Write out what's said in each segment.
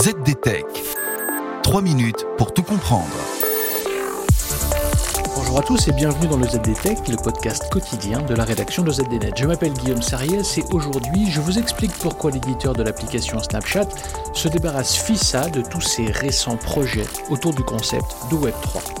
ZDTech. 3 minutes pour tout comprendre. Bonjour à tous et bienvenue dans le ZDTech, le podcast quotidien de la rédaction de ZDNet. Je m'appelle Guillaume Sariès et aujourd'hui je vous explique pourquoi l'éditeur de l'application Snapchat se débarrasse FISA de tous ses récents projets autour du concept de Web3.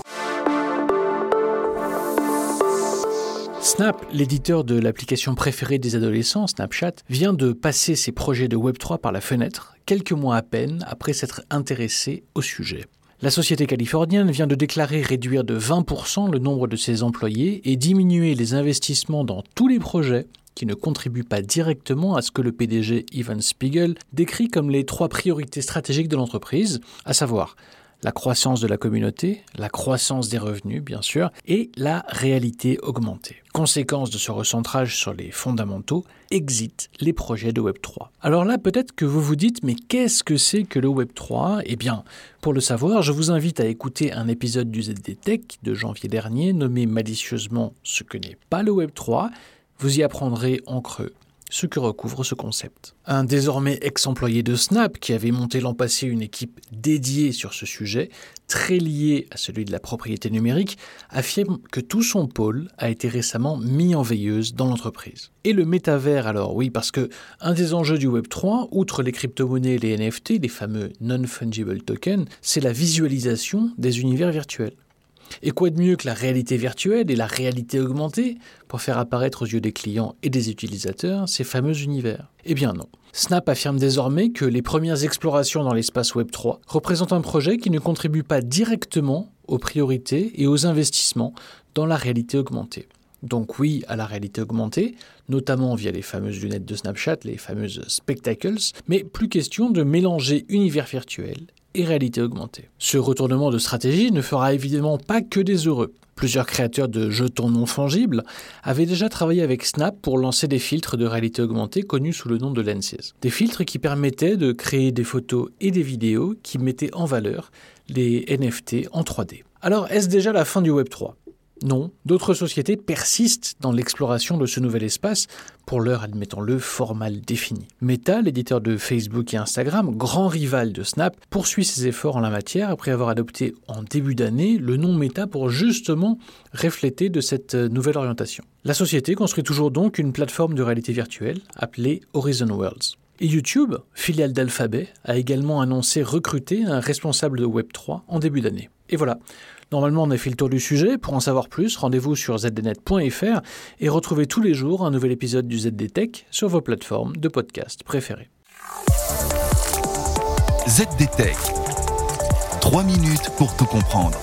Snap, l'éditeur de l'application préférée des adolescents, Snapchat, vient de passer ses projets de Web3 par la fenêtre, quelques mois à peine après s'être intéressé au sujet. La société californienne vient de déclarer réduire de 20% le nombre de ses employés et diminuer les investissements dans tous les projets qui ne contribuent pas directement à ce que le PDG Ivan Spiegel décrit comme les trois priorités stratégiques de l'entreprise, à savoir la croissance de la communauté, la croissance des revenus bien sûr, et la réalité augmentée. Conséquence de ce recentrage sur les fondamentaux, exit les projets de Web3. Alors là, peut-être que vous vous dites, mais qu'est-ce que c'est que le Web3 Eh bien, pour le savoir, je vous invite à écouter un épisode du ZDTech de janvier dernier nommé malicieusement Ce que n'est pas le Web3. Vous y apprendrez en creux ce que recouvre ce concept. Un désormais ex-employé de Snap, qui avait monté l'an passé une équipe dédiée sur ce sujet, très liée à celui de la propriété numérique, affirme que tout son pôle a été récemment mis en veilleuse dans l'entreprise. Et le métavers alors, oui, parce que un des enjeux du Web3, outre les crypto-monnaies et les NFT, les fameux non-fungible tokens, c'est la visualisation des univers virtuels. Et quoi de mieux que la réalité virtuelle et la réalité augmentée pour faire apparaître aux yeux des clients et des utilisateurs ces fameux univers? Eh bien non. Snap affirme désormais que les premières explorations dans l'espace Web 3 représentent un projet qui ne contribue pas directement aux priorités et aux investissements dans la réalité augmentée. Donc oui à la réalité augmentée, notamment via les fameuses lunettes de Snapchat, les fameuses spectacles, mais plus question de mélanger univers virtuel et réalité augmentée. Ce retournement de stratégie ne fera évidemment pas que des heureux. Plusieurs créateurs de jetons non fongibles avaient déjà travaillé avec Snap pour lancer des filtres de réalité augmentée connus sous le nom de Lenses. Des filtres qui permettaient de créer des photos et des vidéos qui mettaient en valeur les NFT en 3D. Alors est-ce déjà la fin du Web 3 non, d'autres sociétés persistent dans l'exploration de ce nouvel espace, pour l'heure admettons-le fort mal défini. Meta, l'éditeur de Facebook et Instagram, grand rival de Snap, poursuit ses efforts en la matière après avoir adopté en début d'année le nom Meta pour justement refléter de cette nouvelle orientation. La société construit toujours donc une plateforme de réalité virtuelle appelée Horizon Worlds. Et YouTube, filiale d'Alphabet, a également annoncé recruter un responsable de Web3 en début d'année. Et voilà, Normalement, on a fait le tour du sujet. Pour en savoir plus, rendez-vous sur zdnet.fr et retrouvez tous les jours un nouvel épisode du ZDTech sur vos plateformes de podcast préférées. ZDTech. 3 minutes pour tout comprendre.